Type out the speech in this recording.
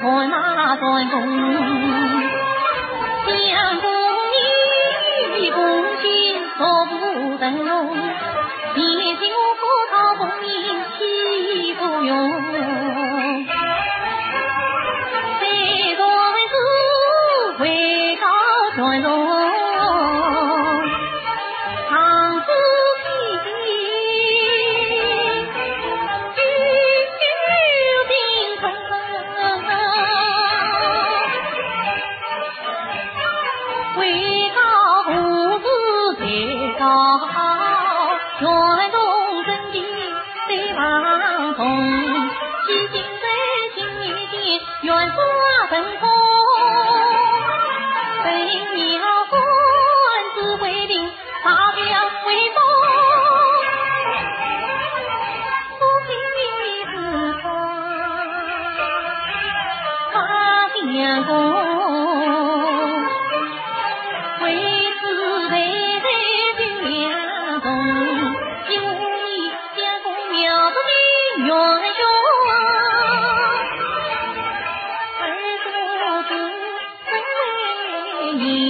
看那在共，江公你公心所不等容，你心我不靠功名气不用。功，喜金在今年间元帅登封，本鸟官指挥兵，发表威风，不平民的四川发将功，元宵，二哥哥为。